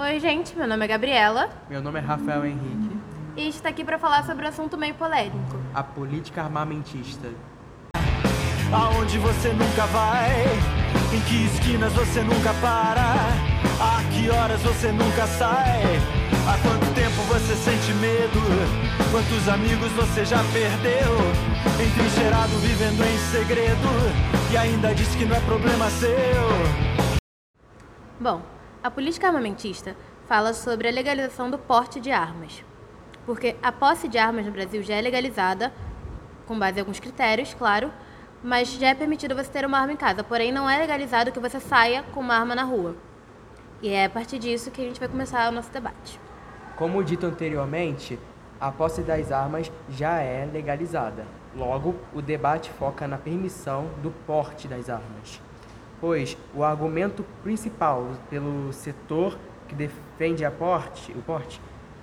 Oi, gente, meu nome é Gabriela Meu nome é Rafael Henrique. e a gente está aqui para falar sobre um assunto meio polêmico. A política armamentista. Aonde você nunca vai, em que esquinas você nunca para, a que horas você nunca sai, há quanto tempo você sente medo, quantos amigos você já perdeu, entrincheirado vivendo em segredo, e ainda diz que não é problema seu. Bom, a política armamentista fala sobre a legalização do porte de armas. Porque a posse de armas no Brasil já é legalizada, com base em alguns critérios, claro, mas já é permitido você ter uma arma em casa, porém não é legalizado que você saia com uma arma na rua. E é a partir disso que a gente vai começar o nosso debate. Como dito anteriormente, a posse das armas já é legalizada. Logo, o debate foca na permissão do porte das armas. Pois o argumento principal pelo setor que defende a porte, o porte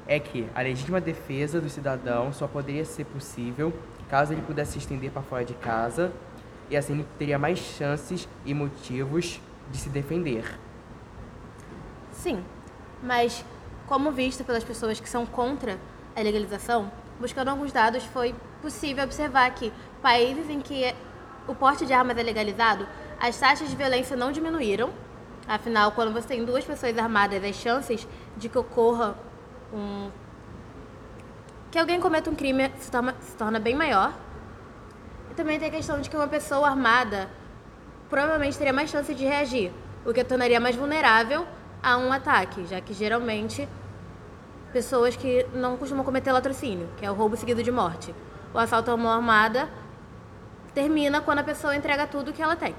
é que a legítima defesa do cidadão só poderia ser possível caso ele pudesse se estender para fora de casa e assim ele teria mais chances e motivos de se defender. Sim, mas como visto pelas pessoas que são contra a legalização, buscando alguns dados, foi possível observar que países em que o porte de armas é legalizado, as taxas de violência não diminuíram. Afinal, quando você tem duas pessoas armadas, as chances de que ocorra um que alguém cometa um crime se torna, se torna bem maior. E também tem a questão de que uma pessoa armada provavelmente teria mais chance de reagir, o que a tornaria mais vulnerável a um ataque, já que geralmente pessoas que não costumam cometer latrocínio, que é o roubo seguido de morte. O assalto a mão armada termina quando a pessoa entrega tudo que ela tem.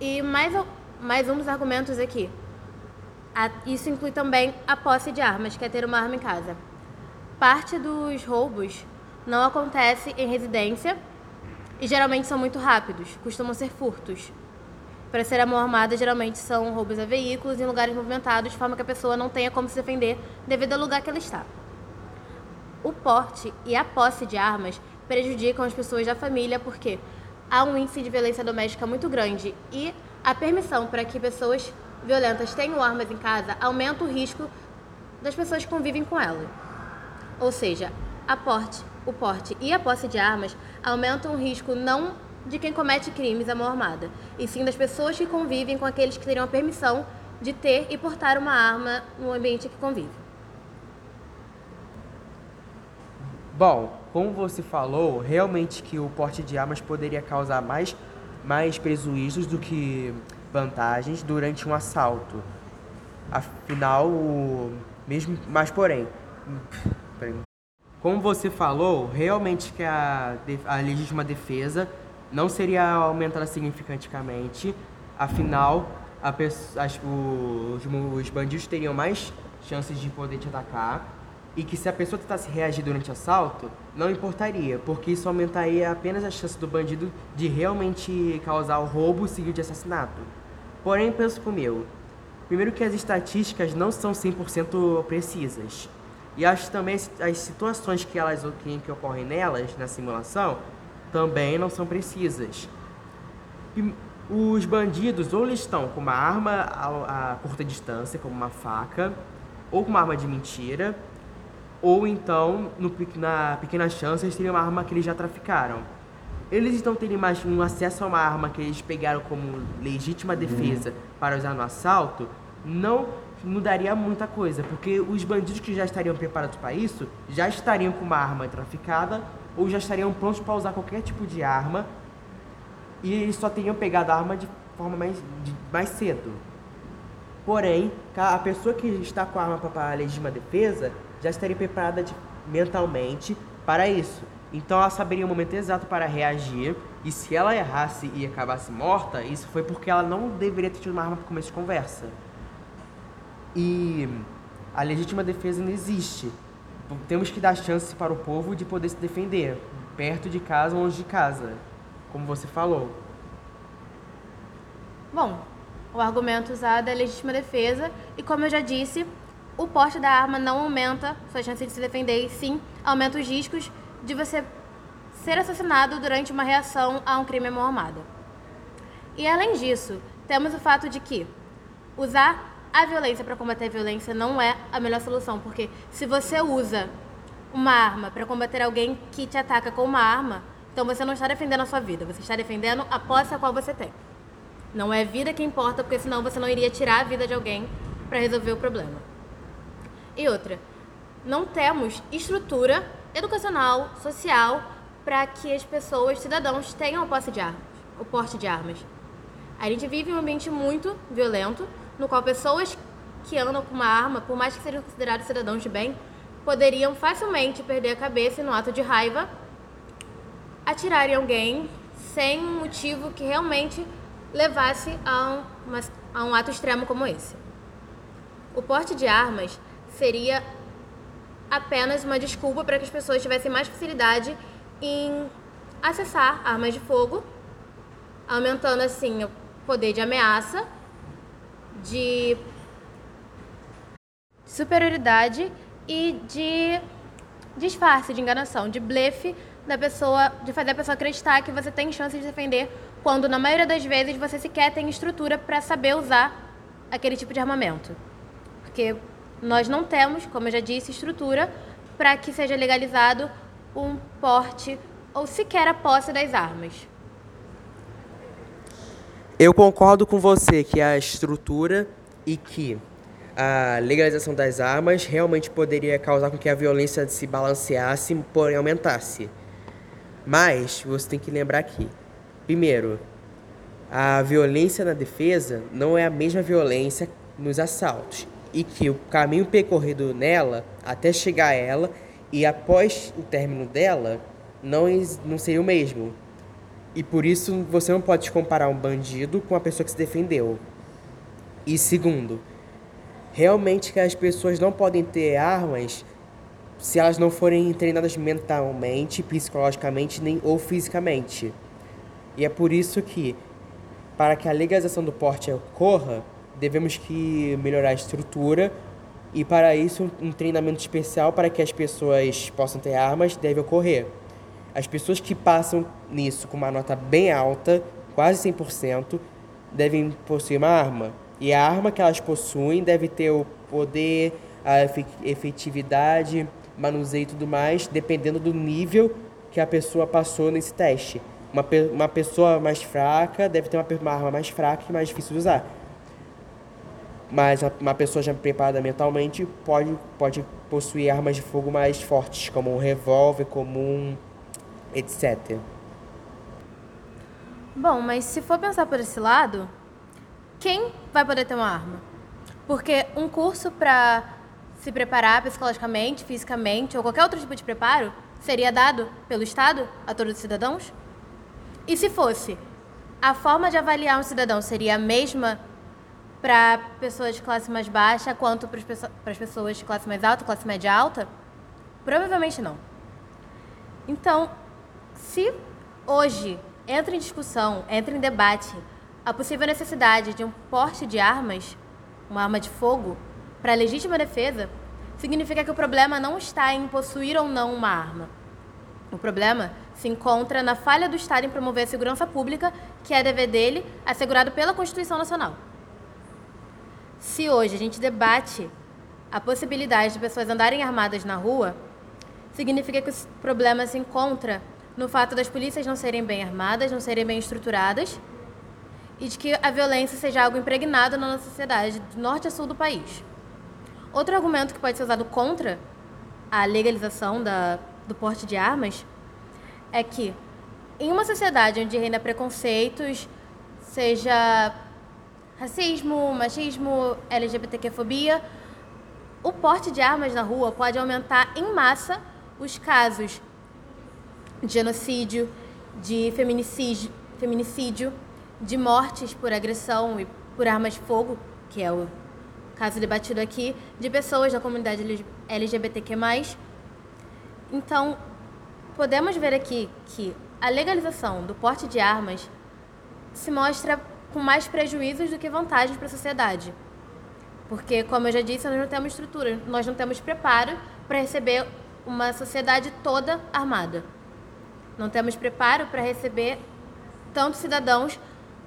E mais, mais um dos argumentos aqui. Isso inclui também a posse de armas, que é ter uma arma em casa. Parte dos roubos não acontece em residência e geralmente são muito rápidos, costumam ser furtos. Para ser a mão armada, geralmente são roubos a veículos em lugares movimentados, de forma que a pessoa não tenha como se defender devido ao lugar que ela está. O porte e a posse de armas prejudicam as pessoas da família porque há um índice de violência doméstica muito grande e a permissão para que pessoas violentas tenham armas em casa aumenta o risco das pessoas que convivem com elas. Ou seja, a porte, o porte e a posse de armas aumentam o risco não de quem comete crimes à mão armada, e sim das pessoas que convivem com aqueles que teriam a permissão de ter e portar uma arma no ambiente que convive. Bom, como você falou, realmente que o porte de armas poderia causar mais, mais prejuízos do que vantagens durante um assalto. Afinal, o- mesmo, mas porém, como você falou, realmente que a, a legítima defesa não seria aumentada significativamente. Afinal, a as- os, os bandidos teriam mais chances de poder te atacar e que se a pessoa tentasse reagir durante o assalto, não importaria, porque isso aumentaria apenas a chance do bandido de realmente causar o roubo seguido de assassinato. Porém, penso comigo, primeiro que as estatísticas não são 100% precisas. E acho também as, situações que, elas, que, que ocorrem nelas, na simulação, também não são precisas. Prim- Os bandidos ou eles estão com uma arma a, a curta distância, como uma faca, ou com uma arma de mentira, ou então, no na pequena chance, eles teriam uma arma que eles já traficaram. Eles então terem mais um acesso a uma arma que eles pegaram como legítima defesa para usar no assalto, não mudaria muita coisa, porque os bandidos que já estariam preparados para isso já estariam com uma arma traficada ou já estariam prontos para usar qualquer tipo de arma e eles só teriam pegado a arma de forma mais, de- mais cedo. Porém, a pessoa que está com a arma para a legítima defesa já estaria preparada de- mentalmente para isso. Então ela saberia o momento exato para reagir e se ela errasse e acabasse morta, isso foi porque ela não deveria ter tido uma arma para começo de conversa. E a legítima defesa não existe. Temos que dar chance para o povo de poder se defender, perto de casa ou longe de casa, como você falou. Bom, o argumento usado é legítima defesa e, como eu já disse, o porte da arma não aumenta sua chance de se defender sim aumenta os riscos de você ser assassinado durante uma reação a um crime à mão armada. E além disso, temos o fato de que usar a violência para combater a violência não é a melhor solução, porque se você usa uma arma para combater alguém que te ataca com uma arma, então você não está defendendo a sua vida, você está defendendo a posse a qual você tem. Não é vida que importa, porque senão você não iria tirar a vida de alguém para resolver o problema. E outra, não temos estrutura educacional, social, para que as pessoas, cidadãos, tenham posse de armas, o porte de armas. A gente vive um ambiente muito violento, no qual pessoas que andam com uma arma, por mais que sejam considerados cidadãos de bem, poderiam facilmente perder a cabeça e, no ato de raiva, atirar em alguém sem um motivo que realmente levasse a um, a um ato extremo como esse. O porte de armas seria apenas uma desculpa para que as pessoas tivessem mais facilidade em acessar armas de fogo, aumentando assim o poder de ameaça, de superioridade e de disfarce, de enganação, de blefe da pessoa, de fazer a pessoa acreditar que você tem chance de defender, quando na maioria das vezes você sequer tem estrutura para saber usar aquele tipo de armamento. Porque nós não temos, como eu já disse, estrutura para que seja legalizado um porte ou sequer a posse das armas. Eu concordo com você que a estrutura e que a legalização das armas realmente poderia causar com que a violência se balanceasse, porém aumentasse. Mas você tem que lembrar que, primeiro, a violência na defesa não é a mesma violência nos assaltos e que o caminho percorrido nela até chegar a ela e após o término dela não, não seria o mesmo. E por isso você não pode comparar um bandido com a pessoa que se defendeu. E segundo, realmente que as pessoas não podem ter armas se elas não forem treinadas mentalmente, psicologicamente nem ou fisicamente. E é por isso que para que a legalização do porte ocorra, devemos que melhorar a estrutura e para isso um treinamento especial para que as pessoas possam ter armas deve ocorrer. As pessoas que passam nisso com uma nota bem alta, quase 100%, devem possuir uma arma. E a arma que elas possuem deve ter o poder, a efetividade, manuseio e tudo mais, dependendo do nível que a pessoa passou nesse teste. Uma, uma pessoa mais fraca deve ter uma, uma arma mais fraca e mais difícil de usar. Mas uma pessoa já preparada mentalmente pode, pode possuir armas de fogo mais fortes, como um revólver comum, etc. Bom, mas se for pensar por esse lado, quem vai poder ter uma arma? Porque um curso para se preparar psicologicamente, fisicamente ou qualquer outro tipo de preparo seria dado pelo Estado a todos os cidadãos? E se fosse, a forma de avaliar um cidadão seria a mesma para pessoas de classe mais baixa quanto para as pessoas de classe mais alta, classe média alta? Provavelmente não. Então, se hoje entra em discussão, entra em debate a possível necessidade de um porte de armas, uma arma de fogo, para legítima defesa, significa que o problema não está em possuir ou não uma arma. O problema se encontra na falha do Estado em promover a segurança pública, que é dever dele, assegurado pela Constituição Nacional. Se hoje a gente debate a possibilidade de pessoas andarem armadas na rua, significa que o problema se encontra no fato das polícias não serem bem armadas, não serem bem estruturadas e de que a violência seja algo impregnado na nossa sociedade, de norte a sul do país. Outro argumento que pode ser usado contra a legalização da, do porte de armas é que, em uma sociedade onde reina preconceitos, seja racismo, machismo, LGBTQ-fobia, o porte de armas na rua pode aumentar em massa os casos de genocídio, de feminicídio, feminicídio, de mortes por agressão e por armas de fogo, que é o caso debatido aqui, de pessoas da comunidade LGBTQ+. Então, podemos ver aqui que a legalização do porte de armas se mostra com mais prejuízos do que vantagens para a sociedade. Porque, como eu já disse, nós não temos estrutura, nós não temos preparo para receber uma sociedade toda armada. Não temos preparo para receber tantos cidadãos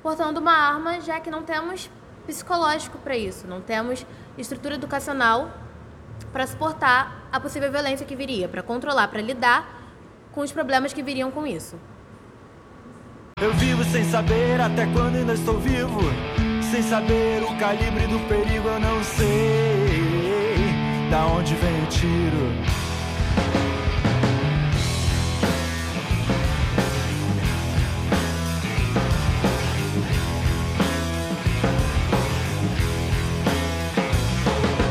portando uma arma, já que não temos psicológico para isso, não temos estrutura educacional para suportar a possível violência que viria, para controlar, para lidar com os problemas que viriam com isso. Eu vivo sem saber até quando ainda estou vivo. Sem saber o calibre do perigo, eu não sei da onde vem o tiro.